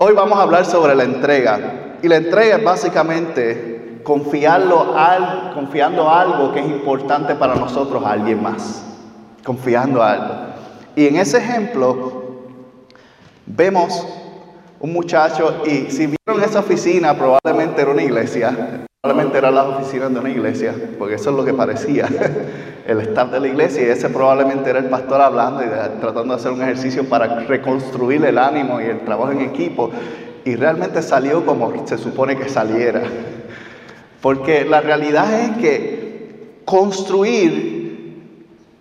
Hoy vamos a hablar sobre la entrega. Y la entrega es básicamente confiarlo al, confiando algo que es importante para nosotros a alguien más. Confiando algo. Y en ese ejemplo vemos un muchacho y si vieron esa oficina probablemente era una iglesia. Probablemente era la oficina de una iglesia, porque eso es lo que parecía, el staff de la iglesia, y ese probablemente era el pastor hablando y tratando de hacer un ejercicio para reconstruir el ánimo y el trabajo en equipo, y realmente salió como se supone que saliera. Porque la realidad es que construir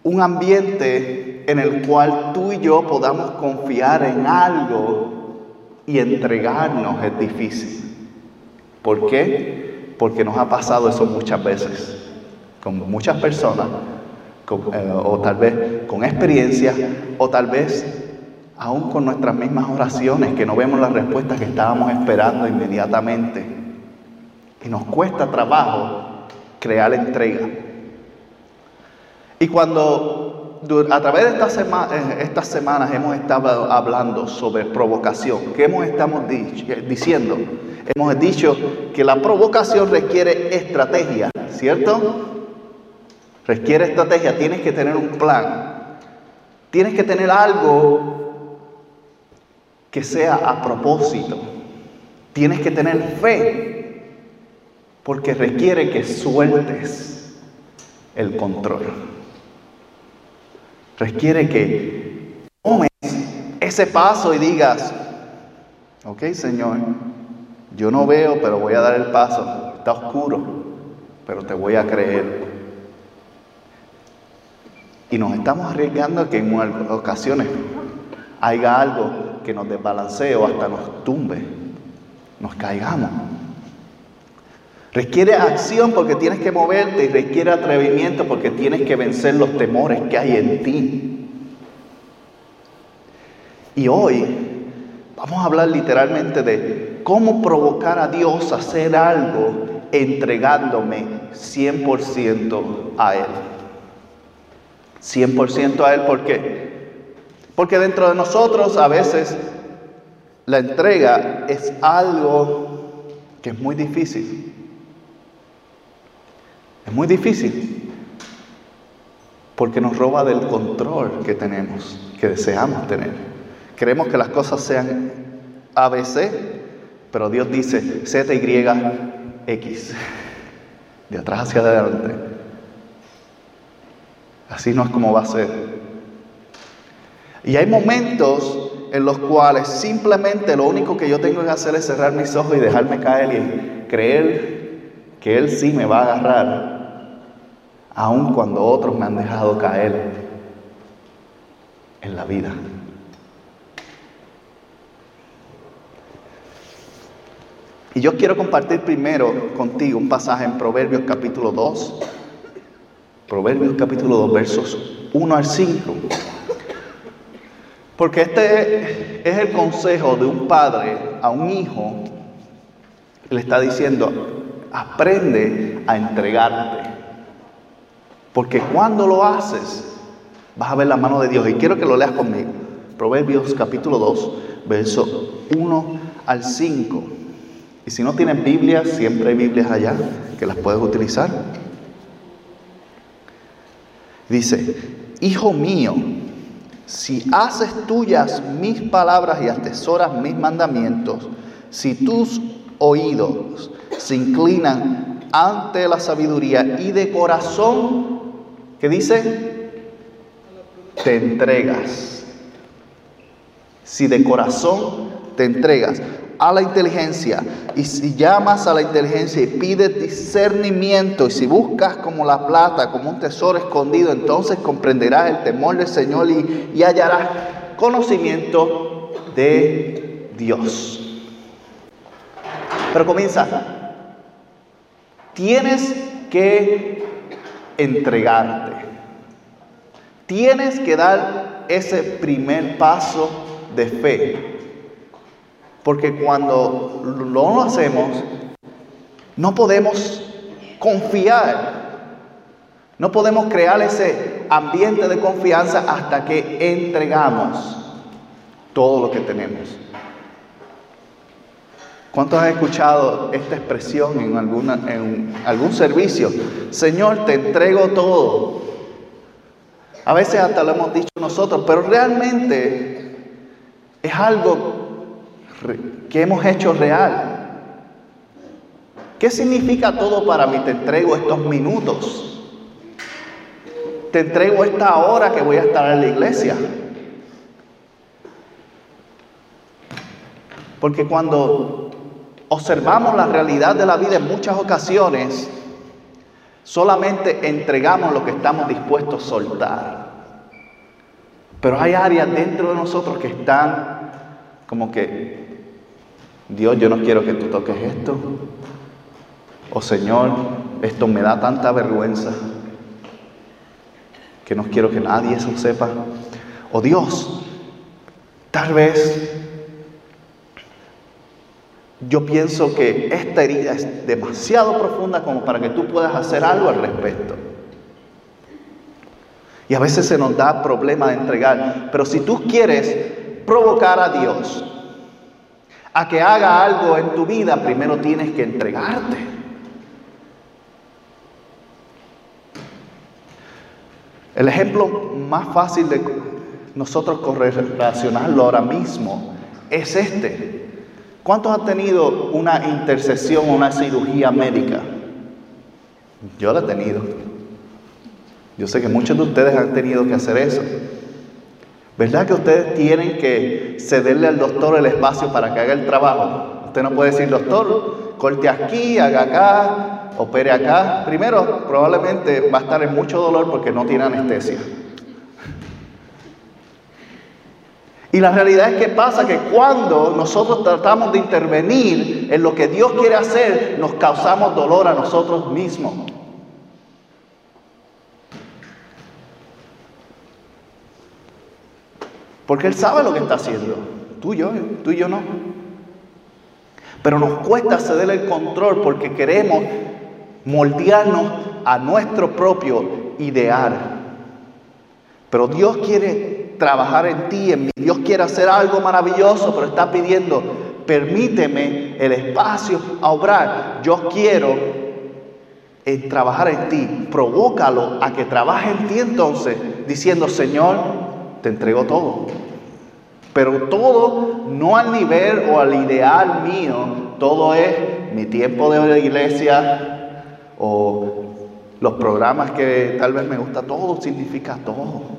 un ambiente en el cual tú y yo podamos confiar en algo y entregarnos es difícil. ¿Por qué? Porque nos ha pasado eso muchas veces, con muchas personas, eh, o tal vez con experiencia, o tal vez aún con nuestras mismas oraciones, que no vemos las respuestas que estábamos esperando inmediatamente. Y nos cuesta trabajo crear entrega. Y cuando a través de estas, eh, estas semanas hemos estado hablando sobre provocación, ¿qué hemos estado diciendo? Hemos dicho que la provocación requiere estrategia, ¿cierto? Requiere estrategia, tienes que tener un plan. Tienes que tener algo que sea a propósito. Tienes que tener fe, porque requiere que sueltes el control. Requiere que tomes ese paso y digas, ok Señor, yo no veo, pero voy a dar el paso. Está oscuro, pero te voy a creer. Y nos estamos arriesgando a que en ocasiones haya algo que nos desbalancee o hasta nos tumbe, nos caigamos. Requiere acción porque tienes que moverte y requiere atrevimiento porque tienes que vencer los temores que hay en ti. Y hoy vamos a hablar literalmente de cómo provocar a Dios a hacer algo entregándome 100% a Él. 100% a Él, ¿por qué? Porque dentro de nosotros a veces la entrega es algo que es muy difícil. Es muy difícil porque nos roba del control que tenemos, que deseamos tener. Queremos que las cosas sean ABC pero Dios dice ZYX, de atrás hacia adelante. Así no es como va a ser. Y hay momentos en los cuales simplemente lo único que yo tengo que hacer es cerrar mis ojos y dejarme caer y creer que Él sí me va a agarrar, aun cuando otros me han dejado caer en la vida. Y yo quiero compartir primero contigo un pasaje en Proverbios capítulo 2. Proverbios capítulo 2, versos 1 al 5. Porque este es el consejo de un padre a un hijo. Le está diciendo, aprende a entregarte. Porque cuando lo haces, vas a ver la mano de Dios. Y quiero que lo leas conmigo. Proverbios capítulo 2, versos 1 al 5. Y si no tienes Biblia, siempre hay Biblias allá que las puedes utilizar. Dice, Hijo mío, si haces tuyas mis palabras y atesoras mis mandamientos, si tus oídos se inclinan ante la sabiduría y de corazón, ¿qué dice? Te entregas. Si de corazón te entregas a la inteligencia y si llamas a la inteligencia y pides discernimiento y si buscas como la plata, como un tesoro escondido, entonces comprenderás el temor del Señor y, hallarás conocimiento de Dios. Pero comienza, tienes que entregarte. Tienes que dar ese primer paso de fe. Porque cuando lo hacemos, no podemos confiar. No podemos crear ese ambiente de confianza hasta que entregamos todo lo que tenemos. ¿Cuántos han escuchado esta expresión en, alguna, en algún servicio? Señor, te entrego todo. A veces hasta lo hemos dicho nosotros, pero realmente es algo que hemos hecho real. ¿Qué significa todo para mí? Te entrego estos minutos. Te entrego esta hora que voy a estar en la iglesia. Porque cuando observamos la realidad de la vida en muchas ocasiones, solamente entregamos lo que estamos dispuestos a soltar. Pero hay áreas dentro de nosotros que están como que, Dios, yo no quiero que tú toques esto. O Señor, esto me da tanta vergüenza que no quiero que nadie eso sepa. O Dios, tal vez yo pienso que esta herida es demasiado profunda como para que tú puedas hacer algo al respecto. Y a veces se nos da problema de entregar. Pero si tú quieres provocar a Dios a que haga algo en tu vida, primero tienes que entregarte. El ejemplo más fácil de nosotros correlacionarlo ahora mismo es este. ¿Cuántos han tenido una intercesión o una cirugía médica? Yo la he tenido. Yo sé que muchos de ustedes han tenido que hacer eso. ¿Verdad que ustedes tienen que cederle al doctor el espacio para que haga el trabajo? Usted no puede decir, doctor, corte aquí, haga acá, opere acá. Primero, probablemente va a estar en mucho dolor porque no tiene anestesia. Y la realidad es que pasa que cuando nosotros tratamos de intervenir en lo que Dios quiere hacer, nos causamos dolor a nosotros mismos. Porque Él sabe lo que está haciendo. Tú y yo, tú y yo no. Pero nos cuesta ceder el control porque queremos moldearnos a nuestro propio ideal. Pero Dios quiere trabajar en ti, en mí. Dios quiere hacer algo maravilloso, pero está pidiendo, permíteme el espacio a obrar. Yo quiero en trabajar en ti. Provócalo a que trabaje en ti entonces, diciendo, Señor, te entrego todo. Pero todo no al nivel o al ideal mío, todo es mi tiempo de la iglesia o los programas que tal vez me gusta, todo significa todo.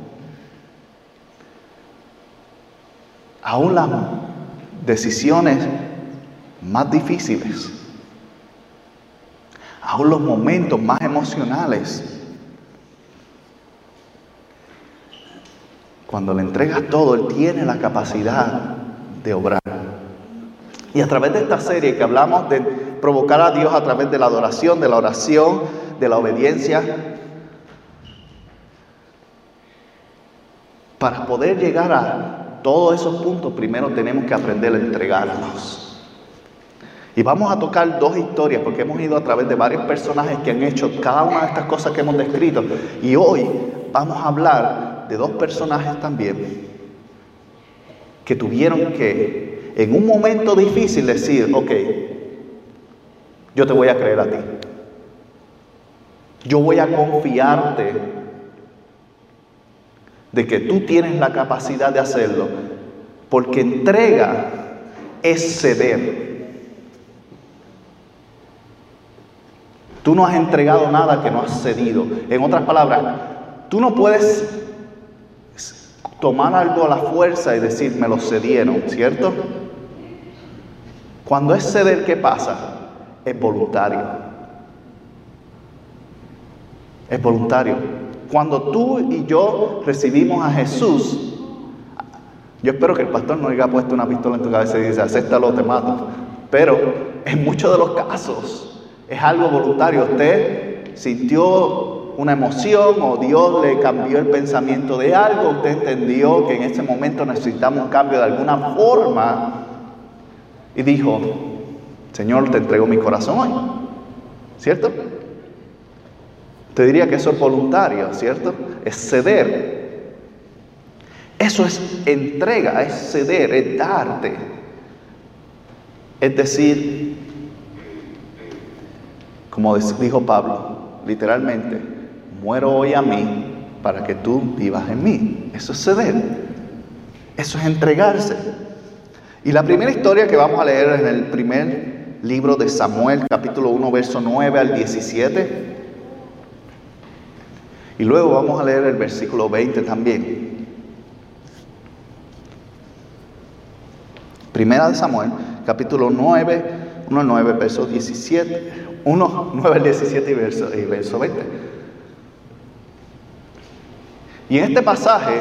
aún las decisiones más difíciles, aún los momentos más emocionales, cuando le entregas todo, Él tiene la capacidad de obrar. Y a través de esta serie que hablamos de provocar a Dios a través de la adoración, de la oración, de la obediencia, para poder llegar a todos esos puntos primero tenemos que aprender a entregarnos. Y vamos a tocar dos historias porque hemos ido a través de varios personajes que han hecho cada una de estas cosas que hemos descrito. Y hoy vamos a hablar de dos personajes también que tuvieron que en un momento difícil decir, ok, yo te voy a creer a ti. Yo voy a confiarte de que tú tienes la capacidad de hacerlo, porque entrega es ceder. Tú no has entregado nada que no has cedido. En otras palabras, tú no puedes tomar algo a la fuerza y decir, me lo cedieron, ¿cierto? Cuando es ceder, ¿qué pasa? Es voluntario. Es voluntario. Cuando tú y yo recibimos a Jesús, yo espero que el pastor no haya puesto una pistola en tu cabeza y dice, acéptalo, te mato. Pero en muchos de los casos es algo voluntario. Usted sintió una emoción o Dios le cambió el pensamiento de algo, usted entendió que en ese momento necesitamos un cambio de alguna forma y dijo, Señor, te entrego mi corazón hoy. ¿Cierto? Te diría que eso es voluntario, ¿cierto? Es ceder. Eso es entrega, es ceder, es darte. Es decir, como dijo Pablo, literalmente, muero hoy a mí para que tú vivas en mí. Eso es ceder. Eso es entregarse. Y la primera historia que vamos a leer en el primer libro de Samuel, capítulo 1, verso 9 al 17, y luego vamos a leer el versículo 20 también. Primera de Samuel, capítulo 9, 1 9, verso 17. 1, 9 al 17 y y verso 20. Y en este pasaje,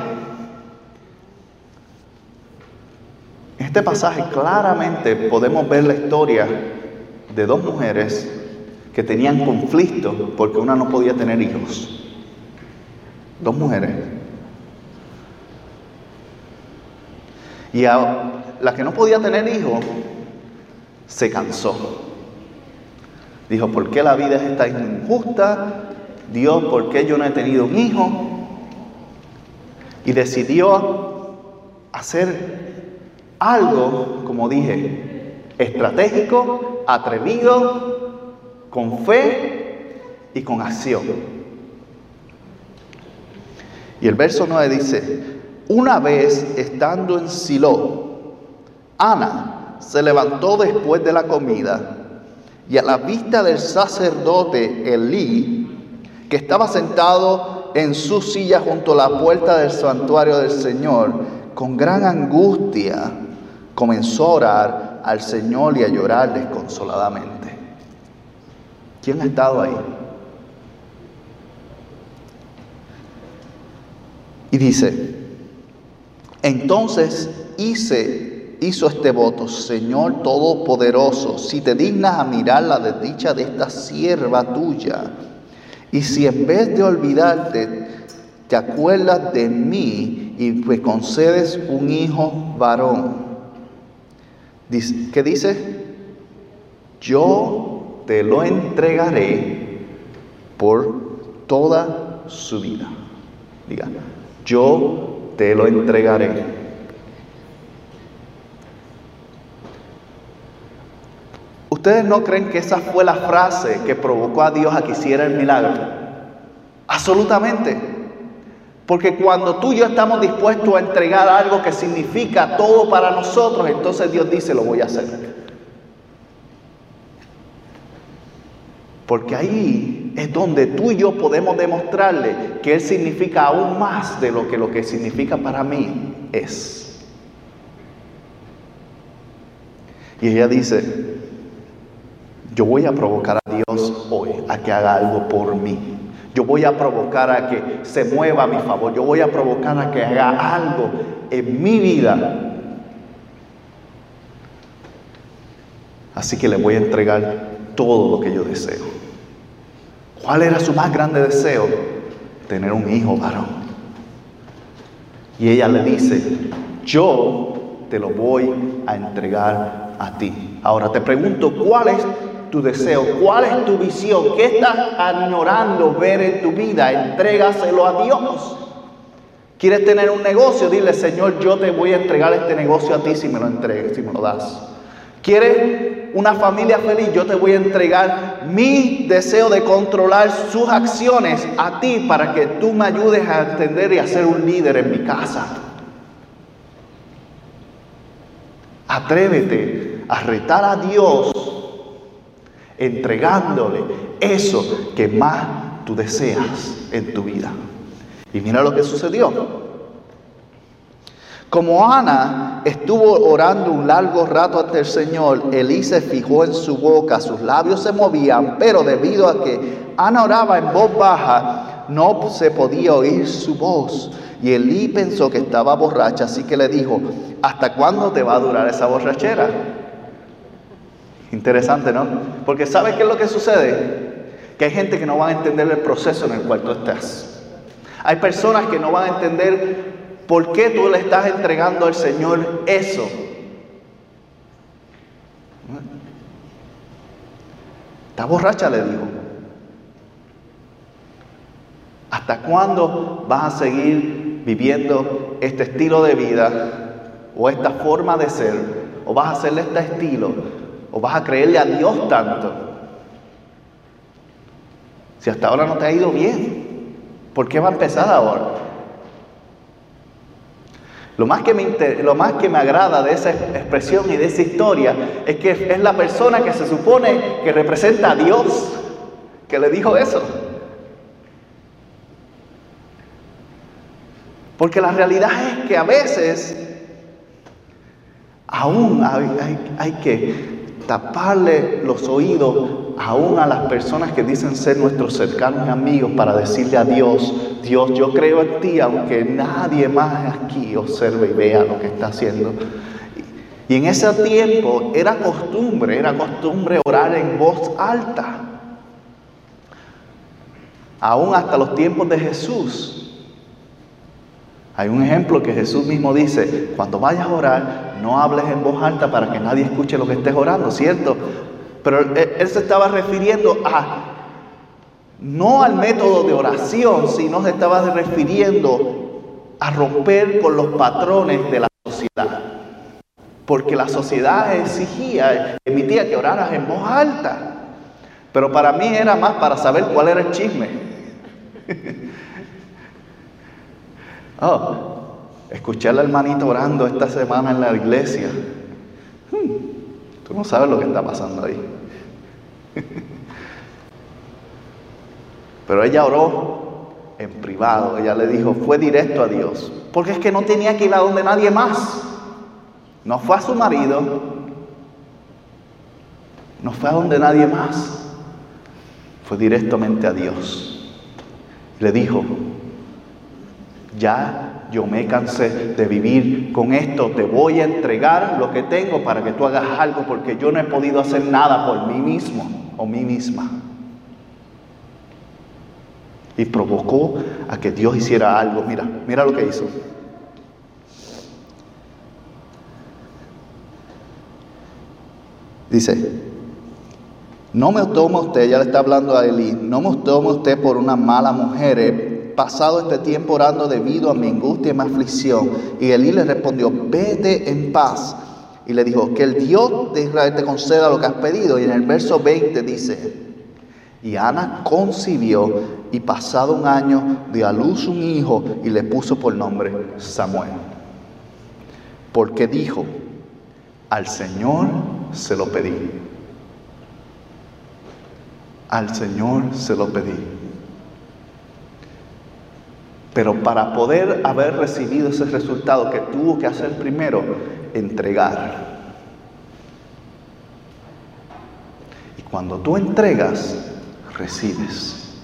en este pasaje claramente podemos ver la historia de dos mujeres que tenían conflicto porque una no podía tener hijos dos mujeres. Y a la que no podía tener hijos, se cansó. Dijo, ¿por qué la vida es esta injusta? Dios, ¿por qué yo no he tenido un hijo? Y decidió hacer algo, como dije, estratégico, atrevido, con fe y con acción. Y el verso 9 dice, una vez estando en Silo, Ana se levantó después de la comida y a la vista del sacerdote Elí, que estaba sentado en su silla junto a la puerta del santuario del Señor, con gran angustia comenzó a orar al Señor y a llorar desconsoladamente. ¿Quién ha estado ahí? Y dice, entonces hice, hizo este voto, Señor Todopoderoso, si te dignas a mirar la desdicha de esta sierva tuya, y si en vez de olvidarte, te acuerdas de mí y me concedes un hijo varón. ¿Qué dice? Yo te lo entregaré por toda su vida. Diga, yo te lo entregaré. ¿Ustedes no creen que esa fue la frase que provocó a Dios a que hiciera el milagro? Absolutamente. Porque cuando tú y yo estamos dispuestos a entregar algo que significa todo para nosotros, entonces Dios dice, lo voy a hacer. Porque ahí es donde tú y yo podemos demostrarle que Él significa aún más de lo que lo que significa para mí es. Y ella dice, yo voy a provocar a Dios hoy a que haga algo por mí. Yo voy a provocar a que se mueva a mi favor. Yo voy a provocar a que haga algo en mi vida. Así que le voy a entregar todo lo que yo deseo. ¿Cuál era su más grande deseo? Tener un hijo varón. Y ella le dice, yo te lo voy a entregar a ti. Ahora te pregunto, ¿cuál es tu deseo? ¿Cuál es tu visión? ¿Qué estás añorando ver en tu vida? Entrégaselo a Dios. ¿Quieres tener un negocio? Dile, Señor, yo te voy a entregar este negocio a ti si me lo entregues, si me lo das. ¿Quieres una familia feliz? Yo te voy a entregar mi deseo de controlar sus acciones a ti para que tú me ayudes a entender y a ser un líder en mi casa. Atrévete a retar a Dios entregándole eso que más tú deseas en tu vida. Y mira lo que sucedió. Como Ana estuvo orando un largo rato ante el Señor, Elí se fijó en su boca, sus labios se movían, pero debido a que Ana oraba en voz baja, no se podía oír su voz. Y Elí pensó que estaba borracha, así que le dijo, ¿hasta cuándo te va a durar esa borrachera? Interesante, ¿no? Porque ¿sabes qué es lo que sucede? Que hay gente que no va a entender el proceso en el cual tú estás. Hay personas que no van a entender por qué tú le estás entregando al Señor eso. Está borracha, le dijo. ¿Hasta cuándo vas a seguir viviendo este estilo de vida o esta forma de ser? ¿O vas a hacerle este estilo? ¿O vas a creerle a Dios tanto? Si hasta ahora no te ha ido bien, ¿por qué va a empezar ahora? Lo más, que me lo más que me agrada de esa expresión y de esa historia es que es la persona que se supone que representa a Dios que le dijo eso. Porque la realidad es que a veces aún hay, que taparle los oídos aún a las personas que dicen ser nuestros cercanos y amigos para decirle a Dios, Dios, yo creo en ti, aunque nadie más aquí observe y vea lo que está haciendo. Y en ese tiempo era costumbre, era costumbre orar en voz alta. Aún hasta los tiempos de Jesús, hay un ejemplo que Jesús mismo dice, cuando vayas a orar, no hables en voz alta para que nadie escuche lo que estés orando, ¿cierto? Pero él, se estaba refiriendo a, no al método de oración, sino se estaba refiriendo a romper con los patrones de la sociedad. Porque la sociedad exigía, emitía que oraras en voz alta. Pero para mí era más para saber cuál era el chisme. Oh, escuché al hermanito orando esta semana en la iglesia. Hmm, tú no sabes lo que está pasando ahí. Pero ella oró en privado, ella le dijo, fue directo a Dios, porque es que no tenía que ir a donde nadie más. No fue a su marido, no fue a donde nadie más, fue directamente a Dios. Le dijo, ya yo me cansé de vivir con esto, te voy a entregar lo que tengo para que tú hagas algo, porque yo no he podido hacer nada por mí mismo o mí misma. Y provocó a que Dios hiciera algo. Mira, mira lo que hizo. Dice, no me tome usted, ya le está hablando a Eli, no me tome usted por una mala mujer, pasado este tiempo orando debido a mi angustia y mi aflicción. Y Elí le respondió, vete en paz. Y le dijo, que el Dios de Israel te conceda lo que has pedido. Y en el verso 20 dice, y Ana concibió y pasado un año dio a luz un hijo y le puso por nombre Samuel. Porque dijo, al Señor se lo pedí. Al Señor se lo pedí. Pero para poder haber recibido ese resultado que tuvo que hacer primero, entregar. Y cuando tú entregas, recibes.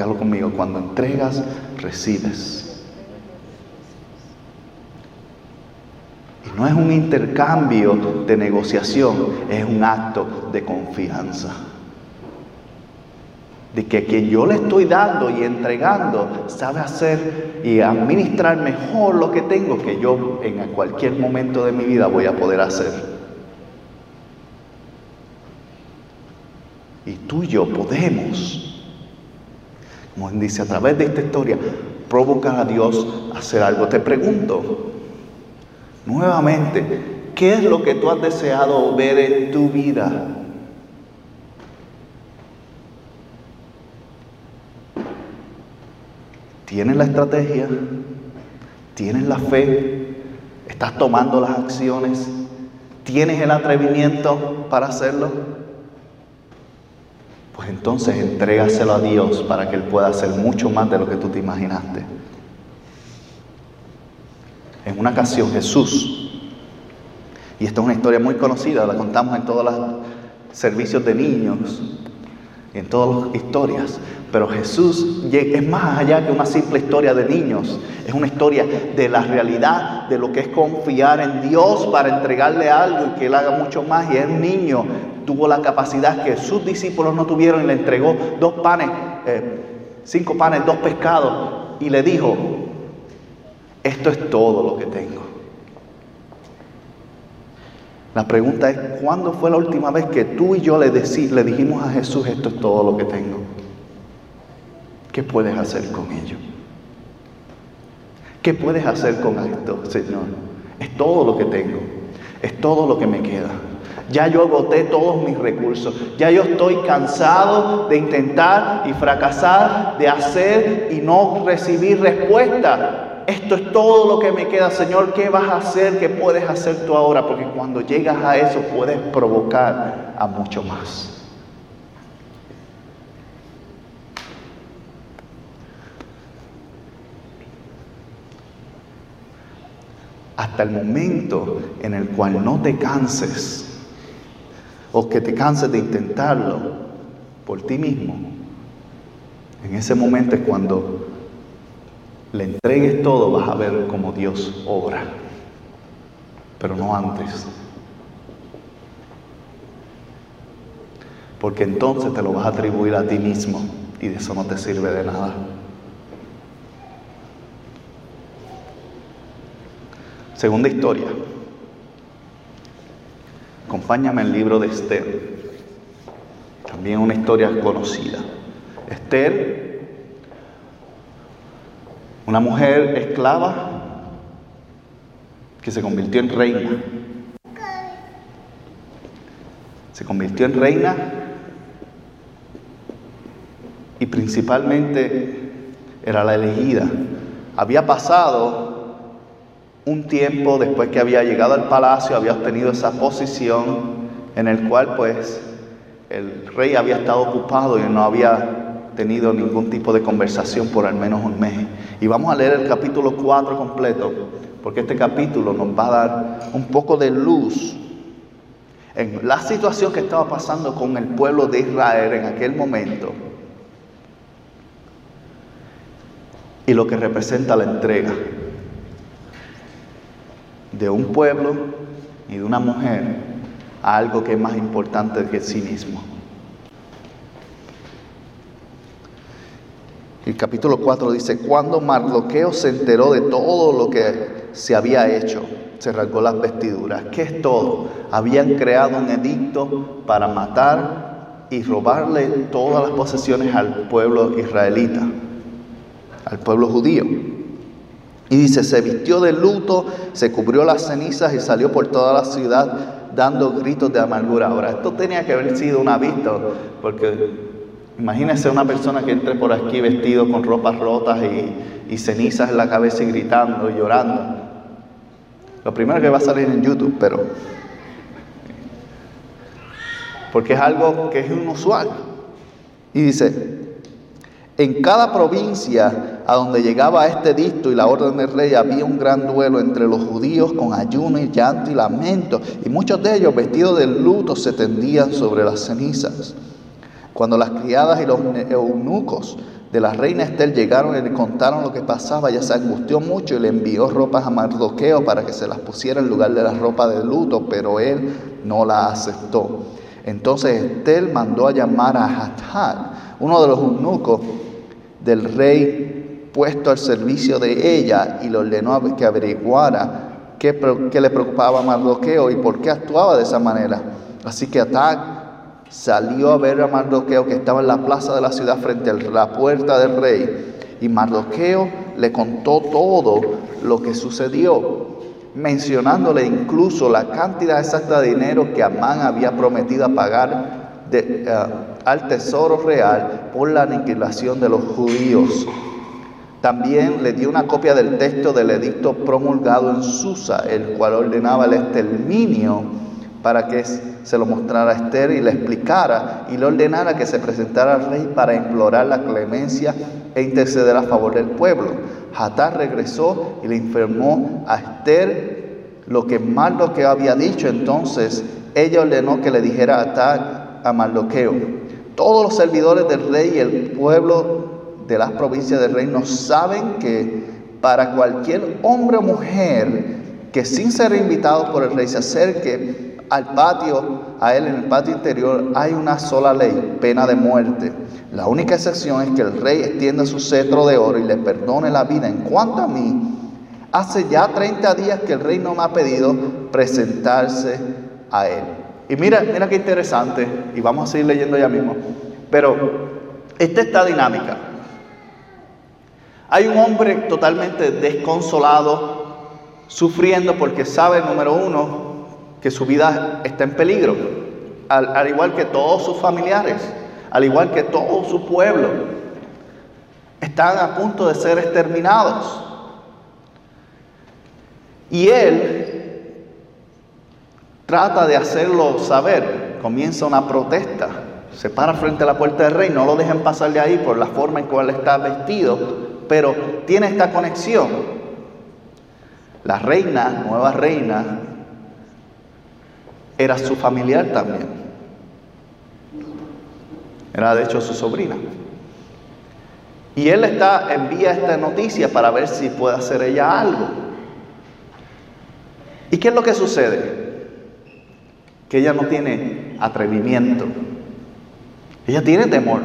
Hablo conmigo, cuando entregas, recibes. Y no es un intercambio de negociación, es un acto de confianza de que quien yo le estoy dando y entregando sabe hacer y administrar mejor lo que tengo que yo en cualquier momento de mi vida voy a poder hacer. Y tú y yo podemos, como dice a través de esta historia, provocar a Dios a hacer algo. Te pregunto nuevamente, ¿qué es lo que tú has deseado ver en tu vida? ¿Tienes la estrategia? ¿Tienes la fe? ¿Estás tomando las acciones? ¿Tienes el atrevimiento para hacerlo? Pues entonces entrégaselo a Dios para que Él pueda hacer mucho más de lo que tú te imaginaste. En una ocasión Jesús, y esta es una historia muy conocida, la contamos en todos los servicios de niños, en todas las historias. Pero Jesús es más allá que una simple historia de niños. Es una historia de la realidad, de lo que es confiar en Dios para entregarle algo y que Él haga mucho más. Y el niño tuvo la capacidad que sus discípulos no tuvieron y le entregó dos panes, eh, cinco panes, dos pescados. Y le dijo, esto es todo lo que tengo. La pregunta es, ¿cuándo fue la última vez que tú y yo le, le dijimos a Jesús, esto es todo lo que tengo? ¿Qué puedes hacer con ello? ¿Qué puedes hacer con esto, Señor? Es todo lo que tengo, es todo lo que me queda. Ya yo agoté todos mis recursos, ya yo estoy cansado de intentar y fracasar, de hacer y no recibir respuesta esto es todo lo que me queda, Señor, ¿qué vas a hacer? ¿Qué puedes hacer tú ahora? Porque cuando llegas a eso puedes provocar a mucho más. Hasta el momento en el cual no te canses o que te canses de intentarlo por ti mismo, en ese momento es cuando le entregues todo, vas a ver cómo Dios obra, pero no antes. Porque entonces te lo vas a atribuir a ti mismo y de eso no te sirve de nada. Segunda historia. Acompáñame el libro de Esther. También una historia conocida. Esther una mujer esclava que se convirtió en reina. Se convirtió en reina y principalmente era la elegida. Había pasado un tiempo después que había llegado al palacio, había obtenido esa posición en el cual pues el rey había estado ocupado y no había tenido ningún tipo de conversación por al menos un mes. Y vamos a leer el capítulo 4 completo, porque este capítulo nos va a dar un poco de luz en la situación que estaba pasando con el pueblo de Israel en aquel momento y lo que representa la entrega de un pueblo y de una mujer a algo que es más importante que sí mismo. El capítulo 4 dice, cuando Mardoqueo se enteró de todo lo que se había hecho, se rasgó las vestiduras. ¿Qué es todo? Habían creado un edicto para matar y robarle todas las posesiones al pueblo israelita, al pueblo judío. Y dice, se vistió de luto, se cubrió las cenizas y salió por toda la ciudad dando gritos de amargura. Ahora, esto tenía que haber sido una vista, porque Imagínese una persona que entre por aquí vestido con ropas rotas y, cenizas en la cabeza y gritando y llorando. Lo primero que va a salir en YouTube, pero... Porque es algo que es inusual. Y dice, en cada provincia a donde llegaba este dicto y la orden del rey había un gran duelo entre los judíos con ayuno y llanto y lamento, y muchos de ellos vestidos de luto se tendían sobre las cenizas. Cuando las criadas y los eunucos de la reina Esther llegaron y le contaron lo que pasaba, ella se angustió mucho y le envió ropas a Mardoqueo para que se las pusiera en lugar de la ropa de luto, pero él no la aceptó. Entonces Esther mandó a llamar a Hathach, uno de los eunucos del rey puesto al servicio de ella, y le ordenó que averiguara qué, le preocupaba a Mardoqueo y por qué actuaba de esa manera. Así que Hathach salió a ver a Mardoqueo que estaba en la plaza de la ciudad frente a la puerta del rey. Y Mardoqueo le contó todo lo que sucedió, mencionándole incluso la cantidad exacta de dinero que Amán había prometido pagar eh, al tesoro real por la aniquilación de los judíos. También le dio una copia del texto del edicto promulgado en Susa, el cual ordenaba el exterminio para que se lo mostrara a Esther y le explicara y le ordenara que se presentara al rey para implorar la clemencia e interceder a favor del pueblo. Hatar regresó y le informó a Esther lo que Mardoqueo había dicho. Entonces ella ordenó que le dijera a a Mardoqueo, todos los servidores del rey y el pueblo de las provincias del reino saben que para cualquier hombre o mujer que sin ser invitado por el rey se acerque al patio, a él en el patio interior, hay una sola ley, pena de muerte. La única excepción es que el rey extienda su cetro de oro y le perdone la vida. En cuanto a mí, hace ya 30 días que el rey no me ha pedido presentarse a él. Y mira, mira qué interesante, y vamos a seguir leyendo ya mismo, pero esta está dinámica. Hay un hombre totalmente desconsolado, sufriendo porque sabe, número uno, que su vida está en peligro, al, igual que todos sus familiares, al igual que todo su pueblo, están a punto de ser exterminados. Y él trata de hacerlo saber, comienza una protesta, se para frente a la puerta del rey, no lo dejen pasar de ahí por la forma en cual está vestido, pero tiene esta conexión. La reina, nueva reina, era su familiar también. Era de hecho su sobrina. Y él está, envía esta noticia para ver si puede hacer ella algo. ¿Y qué es lo que sucede? Que ella no tiene atrevimiento. Ella tiene temor.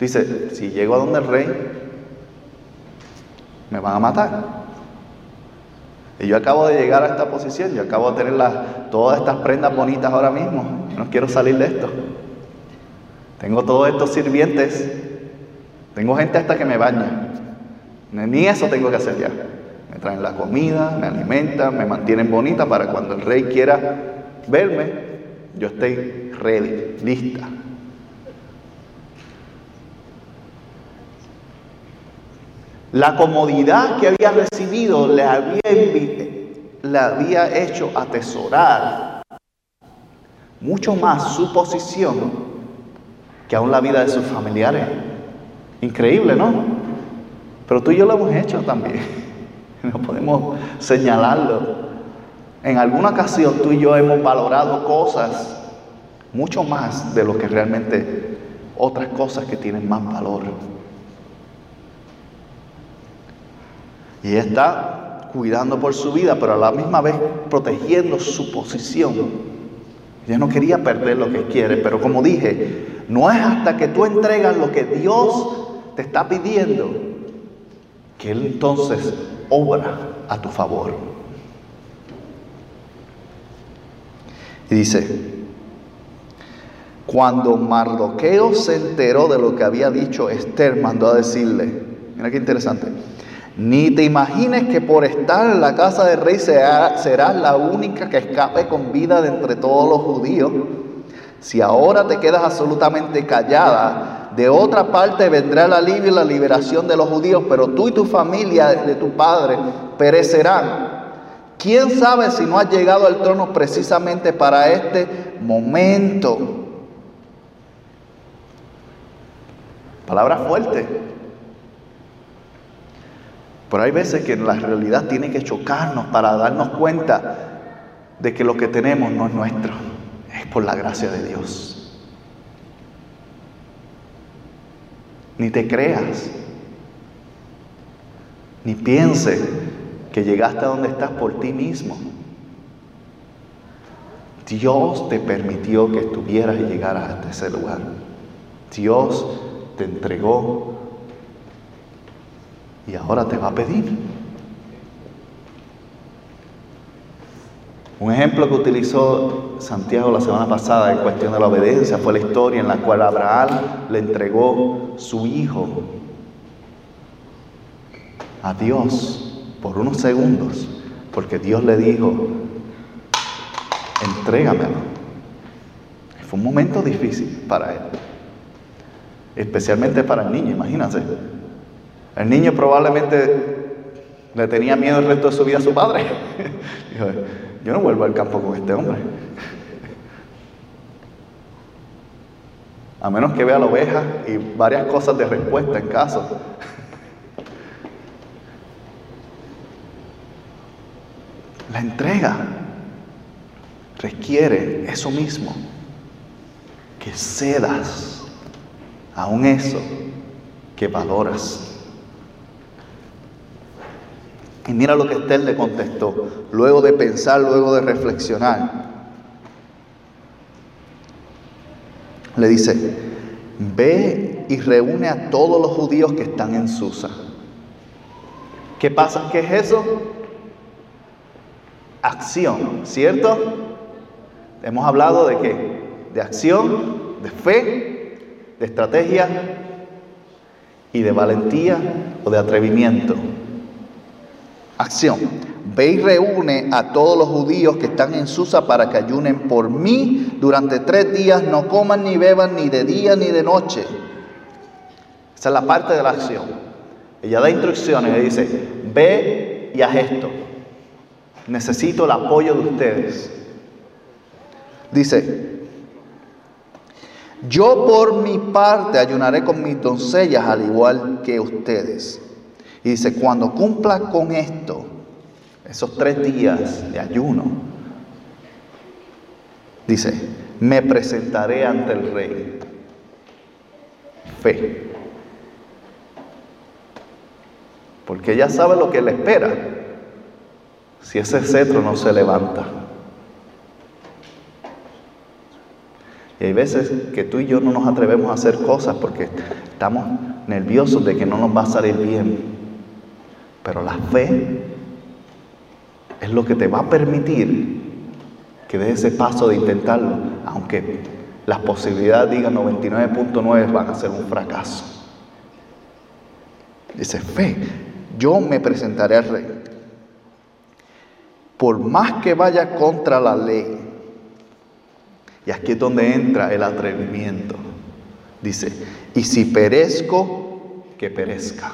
Dice, si llego a donde el rey, me van a matar. Y yo acabo de llegar a esta posición, yo acabo de tener todas estas prendas bonitas ahora mismo. No quiero salir de esto. Tengo todos estos sirvientes. Tengo gente hasta que me baña. Ni eso tengo que hacer ya. Me traen la comida, me alimentan, me mantienen bonita para cuando el rey quiera verme, yo esté ready, lista. La comodidad que había recibido le había, le había hecho atesorar mucho más su posición que aún la vida de sus familiares. Increíble, ¿no? Pero tú y yo lo hemos hecho también. No podemos señalarlo. En alguna ocasión tú y yo hemos valorado cosas mucho más de lo que realmente otras cosas que tienen más valor. Y está cuidando por su vida, pero a la misma vez protegiendo su posición. Ella no quería perder lo que quiere, pero como dije, no es hasta que tú entregas lo que Dios te está pidiendo que Él entonces obra a tu favor. Y dice, cuando Mardoqueo se enteró de lo que había dicho Esther, mandó a decirle, mira qué interesante, ni te imagines que por estar en la casa del rey serás la única que escape con vida de entre todos los judíos. Si ahora te quedas absolutamente callada, de otra parte vendrá el alivio y la liberación de los judíos, pero tú y tu familia de tu padre perecerán. ¿Quién sabe si no has llegado al trono precisamente para este momento? Palabra fuerte. Pero hay veces que la realidad tiene que chocarnos para darnos cuenta de que lo que tenemos no es nuestro, es por la gracia de Dios. Ni te creas, ni piense que llegaste a donde estás por ti mismo. Dios te permitió que estuvieras y llegaras hasta ese lugar. Dios te entregó y ahora te va a pedir. Un ejemplo que utilizó Santiago la semana pasada en cuestión de la obediencia fue la historia en la cual Abraham le entregó su hijo a Dios por unos segundos, porque Dios le dijo, entrégamelo. Fue un momento difícil para él, especialmente para el niño, imagínense. El niño probablemente le tenía miedo el resto de su vida a su padre. Dijo, yo no vuelvo al campo con este hombre. A menos que vea la oveja y varias cosas de respuesta en caso. La entrega requiere eso mismo, que cedas aún eso que valoras. Y mira lo que Esther le contestó, luego de pensar, luego de reflexionar. Le dice, ve y reúne a todos los judíos que están en Susa. ¿Qué pasa? ¿Qué es eso? Acción, ¿cierto? Hemos hablado de qué? De acción, de fe, de estrategia y de valentía o de atrevimiento. Acción. Ve y reúne a todos los judíos que están en Susa para que ayunen por mí durante tres días, no coman ni beban ni de día ni de noche. Esa es la parte de la acción. Ella da instrucciones y dice, ve y haz esto. Necesito el apoyo de ustedes. Dice, yo por mi parte ayunaré con mis doncellas al igual que ustedes. Y dice, cuando cumpla con esto, esos tres días de ayuno, dice, me presentaré ante el rey. Fe. Porque ella sabe lo que le espera si ese cetro no se levanta. Y hay veces que tú y yo no nos atrevemos a hacer cosas porque estamos nerviosos de que no nos va a salir bien. Pero la fe es lo que te va a permitir que des ese paso de intentarlo, aunque las posibilidades digan 99.9 van a ser un fracaso. Dice, fe, yo me presentaré al rey. Por más que vaya contra la ley, y aquí es donde entra el atrevimiento, dice, y si perezco, que perezca.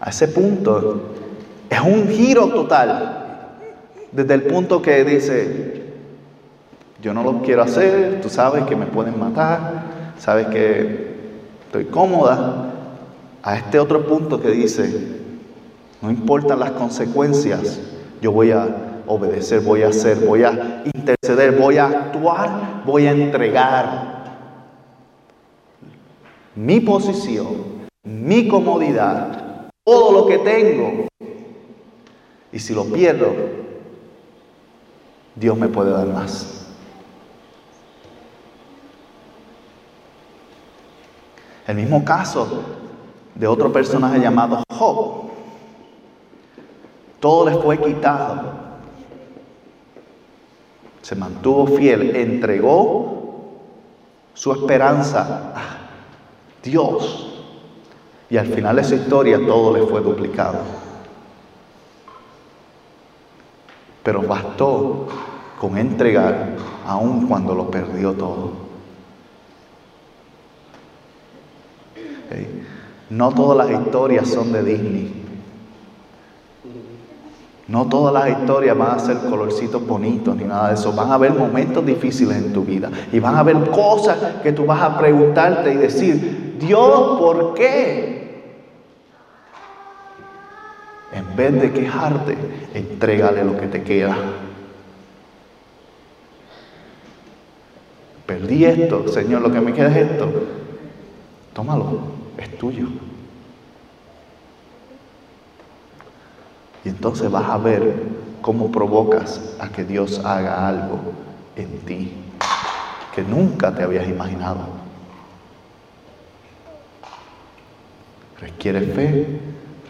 A ese punto es un giro total. Desde el punto que dice, yo no lo quiero hacer, tú sabes que me pueden matar, sabes que estoy cómoda, a este otro punto que dice, no importan las consecuencias, yo voy a obedecer, voy a hacer, voy a interceder, voy a actuar, voy a entregar mi posición, mi comodidad, todo lo que tengo. Y si lo pierdo, Dios me puede dar más. El mismo caso de otro personaje llamado Job. Todo le fue quitado. Se mantuvo fiel, entregó su esperanza a Dios y al final de esa historia todo le fue duplicado. Pero bastó con entregar aun cuando lo perdió todo. No todas las historias son de Disney. No todas las historias van a ser colorcitos bonitos ni nada de eso. Van a haber momentos difíciles en tu vida. Y van a haber cosas que tú vas a preguntarte y decir, Dios, ¿por qué? En vez de quejarte, entrégale lo que te queda. Perdí esto, Señor, lo que me queda es esto. Tómalo, es tuyo. Y entonces vas a ver cómo provocas a que Dios haga algo en ti que nunca te habías imaginado. Requiere fe,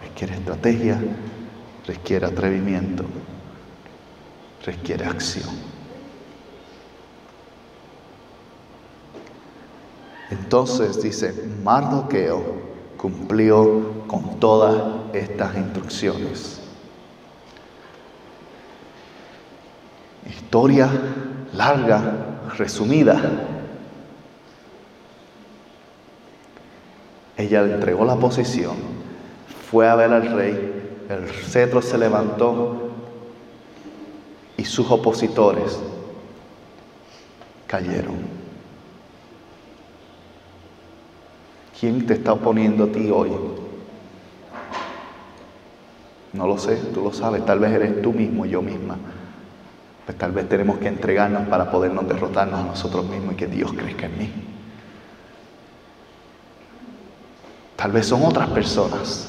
requiere estrategia, requiere atrevimiento, requiere acción. Entonces dice, Mardoqueo cumplió con todas estas instrucciones. Historia larga, resumida. Ella le entregó la posición fue a ver al rey, el cetro se levantó y sus opositores cayeron. ¿Quién te está oponiendo a ti hoy? No lo sé, tú lo sabes, tal vez eres tú mismo, yo misma. Pues tal vez tenemos que entregarnos para podernos derrotarnos a nosotros mismos y que Dios crezca en mí. Tal vez son otras personas.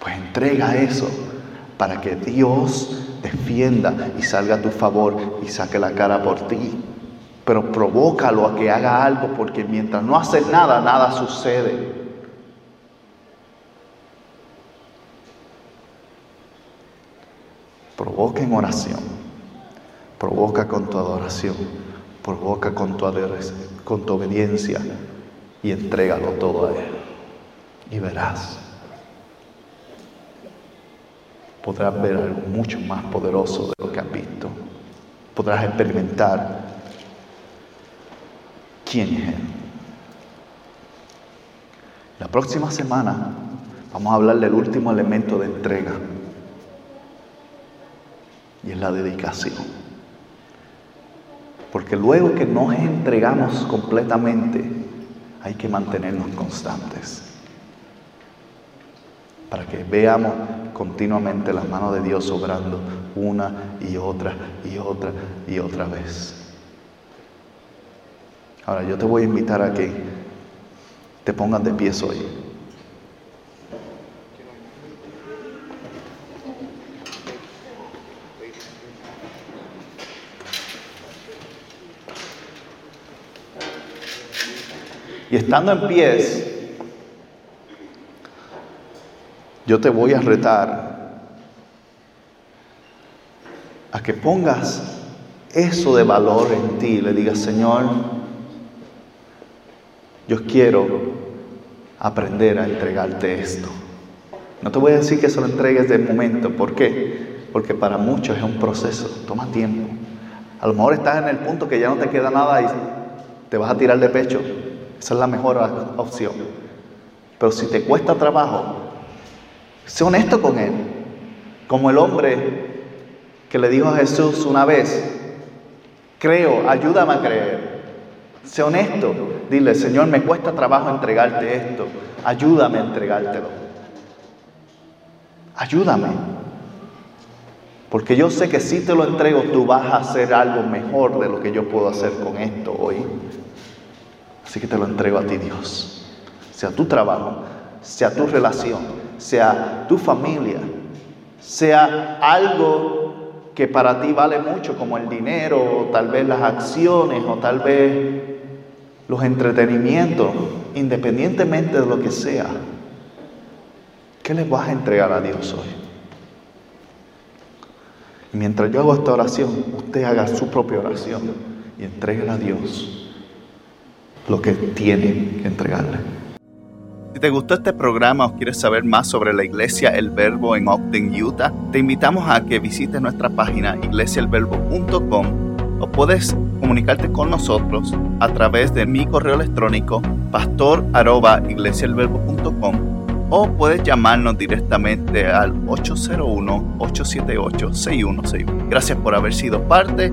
Pues entrega eso para que Dios defienda y salga a tu favor y saque la cara por ti. Pero provócalo a que haga algo porque mientras no hace nada, nada sucede. Provoca en oración, provoca con tu adoración, provoca con tu, con tu obediencia y entrégalo todo a Él. Y verás, podrás ver algo mucho más poderoso de lo que has visto. Podrás experimentar quién es Él. La próxima semana vamos a hablar del último elemento de entrega y es la dedicación. Porque luego que nos entregamos completamente, hay que mantenernos constantes. Para que veamos continuamente las manos de Dios obrando una y otra y otra y otra vez. Ahora yo te voy a invitar a que te pongas de pie hoy. Y estando en pies, yo te voy a retar a que pongas eso de valor en ti. Le digas, Señor, yo quiero aprender a entregarte esto. No te voy a decir que se lo entregues de momento. ¿Por qué? Porque para muchos es un proceso, toma tiempo. A lo mejor estás en el punto que ya no te queda nada y te vas a tirar de pecho. Esa es la mejor opción. Pero si te cuesta trabajo, sé honesto con Él. Como el hombre que le dijo a Jesús una vez, creo, ayúdame a creer. Sé honesto, dile, Señor, me cuesta trabajo entregarte esto, ayúdame a entregártelo. Ayúdame. Porque yo sé que si te lo entrego, tú vas a hacer algo mejor de lo que yo puedo hacer con esto hoy. Así que te lo entrego a ti, Dios. Sea tu trabajo, sea tu relación, sea tu familia, sea algo que para ti vale mucho, como el dinero, o tal vez las acciones, o tal vez los entretenimientos, independientemente de lo que sea. ¿Qué le vas a entregar a Dios hoy? mientras yo hago esta oración, usted haga su propia oración y entregue a Dios lo que tiene que entregarle. Si te gustó este programa o quieres saber más sobre la iglesia El Verbo en Ogden, Utah, te invitamos a que visites nuestra página iglesiaelverbo.com o puedes comunicarte con nosotros a través de mi correo electrónico pastor@iglesiaelverbo.com o puedes llamarnos directamente al 801-878-6161. Gracias por haber sido parte